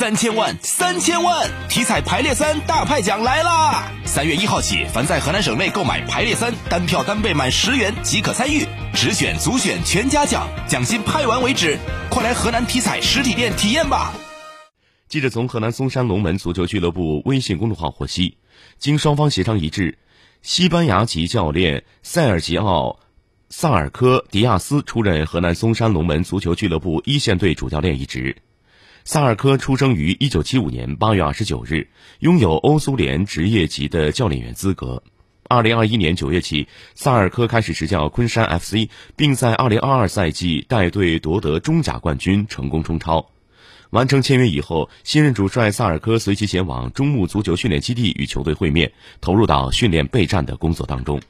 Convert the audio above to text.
三千万，三千万！体彩排列三大派奖来啦！三月一号起，凡在河南省内购买排列三，单票单倍满十元即可参与，直选、组选全家奖，奖金派完为止。快来河南体彩实体店体验吧！记者从河南嵩山龙门足球俱乐部微信公众号获悉，经双方协商一致，西班牙籍教练塞尔吉奥·萨尔科·迪亚斯出任河南嵩山龙门足球俱乐部一线队主教练一职。萨尔科出生于1975年8月29日，拥有欧苏联职业级的教练员资格。2021年9月起，萨尔科开始执教昆山 FC，并在2022赛季带队夺得中甲冠军，成功冲超。完成签约以后，新任主帅萨尔科随即前往中牧足球训练基地与球队会面，投入到训练备战的工作当中。